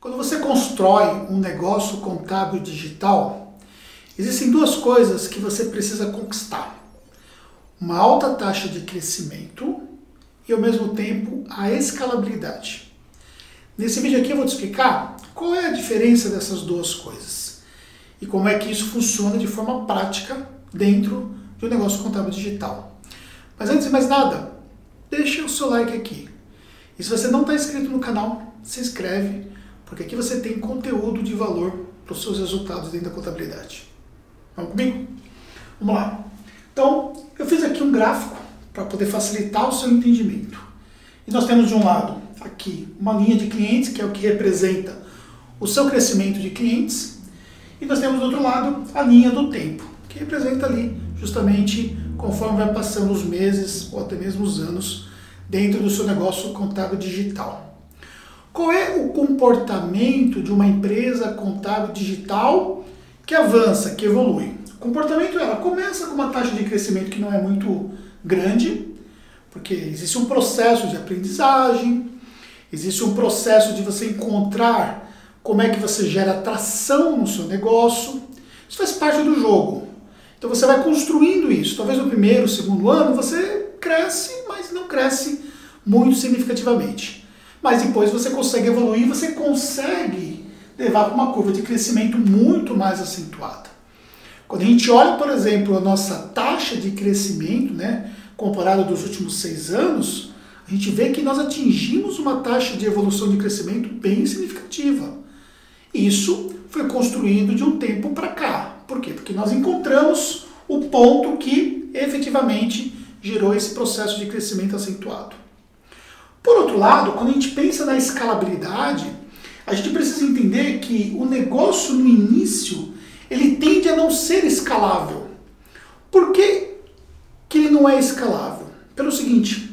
Quando você constrói um negócio contábil digital, existem duas coisas que você precisa conquistar: uma alta taxa de crescimento e, ao mesmo tempo, a escalabilidade. Nesse vídeo aqui eu vou te explicar qual é a diferença dessas duas coisas e como é que isso funciona de forma prática dentro de um negócio contábil digital. Mas antes de mais nada, deixa o seu like aqui. E se você não está inscrito no canal, se inscreve, porque aqui você tem conteúdo de valor para os seus resultados dentro da contabilidade. Vamos comigo? Vamos lá. Então, eu fiz aqui um gráfico para poder facilitar o seu entendimento. E nós temos de um lado aqui uma linha de clientes, que é o que representa o seu crescimento de clientes, e nós temos do outro lado a linha do tempo, que representa ali justamente conforme vai passando os meses ou até mesmo os anos dentro do seu negócio contábil digital. Comportamento de uma empresa contábil digital que avança, que evolui? O comportamento ela começa com uma taxa de crescimento que não é muito grande, porque existe um processo de aprendizagem, existe um processo de você encontrar como é que você gera atração no seu negócio. Isso faz parte do jogo. Então você vai construindo isso. Talvez no primeiro, segundo ano você cresce, mas não cresce muito significativamente. Mas depois você consegue evoluir, você consegue levar para uma curva de crescimento muito mais acentuada. Quando a gente olha, por exemplo, a nossa taxa de crescimento, né, comparada dos últimos seis anos, a gente vê que nós atingimos uma taxa de evolução de crescimento bem significativa. Isso foi construído de um tempo para cá. Por quê? Porque nós encontramos o ponto que efetivamente gerou esse processo de crescimento acentuado. Por outro lado, quando a gente pensa na escalabilidade, a gente precisa entender que o negócio no início ele tende a não ser escalável. Por que, que ele não é escalável? Pelo seguinte,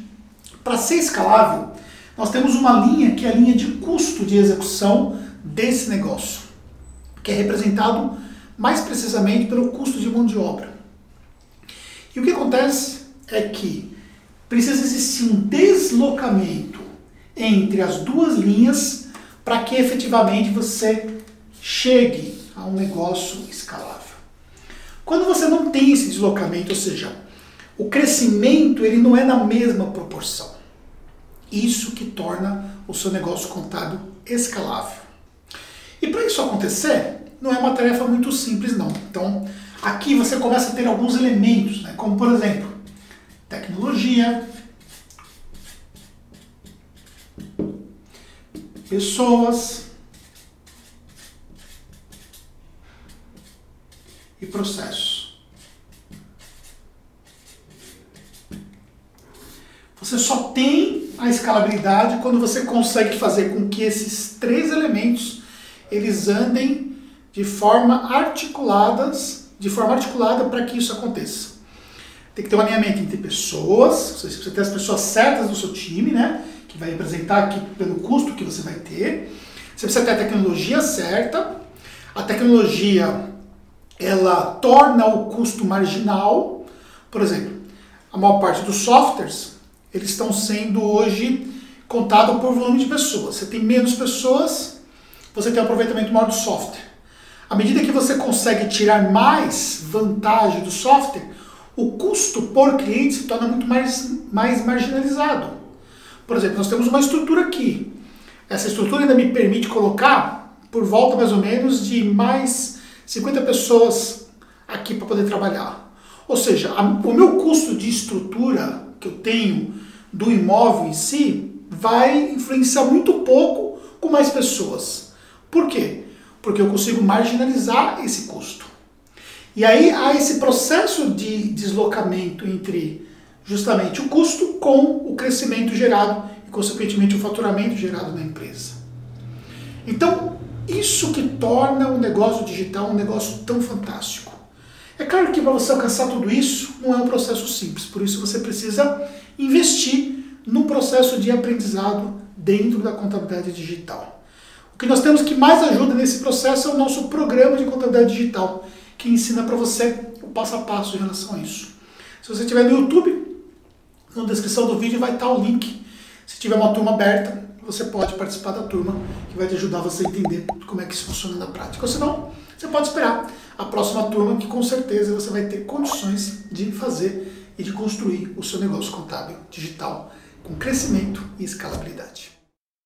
para ser escalável, nós temos uma linha que é a linha de custo de execução desse negócio, que é representado mais precisamente pelo custo de mão de obra. E o que acontece é que precisa existir um deslocamento entre as duas linhas para que efetivamente você chegue a um negócio escalável. Quando você não tem esse deslocamento, ou seja, o crescimento ele não é na mesma proporção. Isso que torna o seu negócio contábil escalável. E para isso acontecer, não é uma tarefa muito simples não. Então, aqui você começa a ter alguns elementos, né? como por exemplo, tecnologia, pessoas e processos. Você só tem a escalabilidade quando você consegue fazer com que esses três elementos eles andem de forma articuladas, de forma articulada para que isso aconteça. Tem que ter um alinhamento entre pessoas, você ter as pessoas certas do seu time, né? Que vai representar aqui pelo custo que você vai ter. Você precisa ter a tecnologia certa. A tecnologia ela torna o custo marginal. Por exemplo, a maior parte dos softwares eles estão sendo hoje contados por volume de pessoas. Você tem menos pessoas, você tem um aproveitamento maior do software. À medida que você consegue tirar mais vantagem do software, o custo por cliente se torna muito mais, mais marginalizado. Por exemplo, nós temos uma estrutura aqui. Essa estrutura ainda me permite colocar por volta mais ou menos de mais 50 pessoas aqui para poder trabalhar. Ou seja, a, o meu custo de estrutura que eu tenho do imóvel em si vai influenciar muito pouco com mais pessoas. Por quê? Porque eu consigo marginalizar esse custo. E aí há esse processo de deslocamento entre justamente o custo com o crescimento gerado e, consequentemente, o faturamento gerado na empresa. Então, isso que torna o negócio digital um negócio tão fantástico. É claro que para você alcançar tudo isso não é um processo simples, por isso você precisa investir no processo de aprendizado dentro da contabilidade digital. O que nós temos que mais ajuda nesse processo é o nosso programa de contabilidade digital, que ensina para você o passo a passo em relação a isso. Se você estiver no YouTube, na descrição do vídeo vai estar o link. Se tiver uma turma aberta, você pode participar da turma que vai te ajudar você a entender como é que isso funciona na prática. Ou senão, você pode esperar a próxima turma que com certeza você vai ter condições de fazer e de construir o seu negócio contábil digital com crescimento e escalabilidade.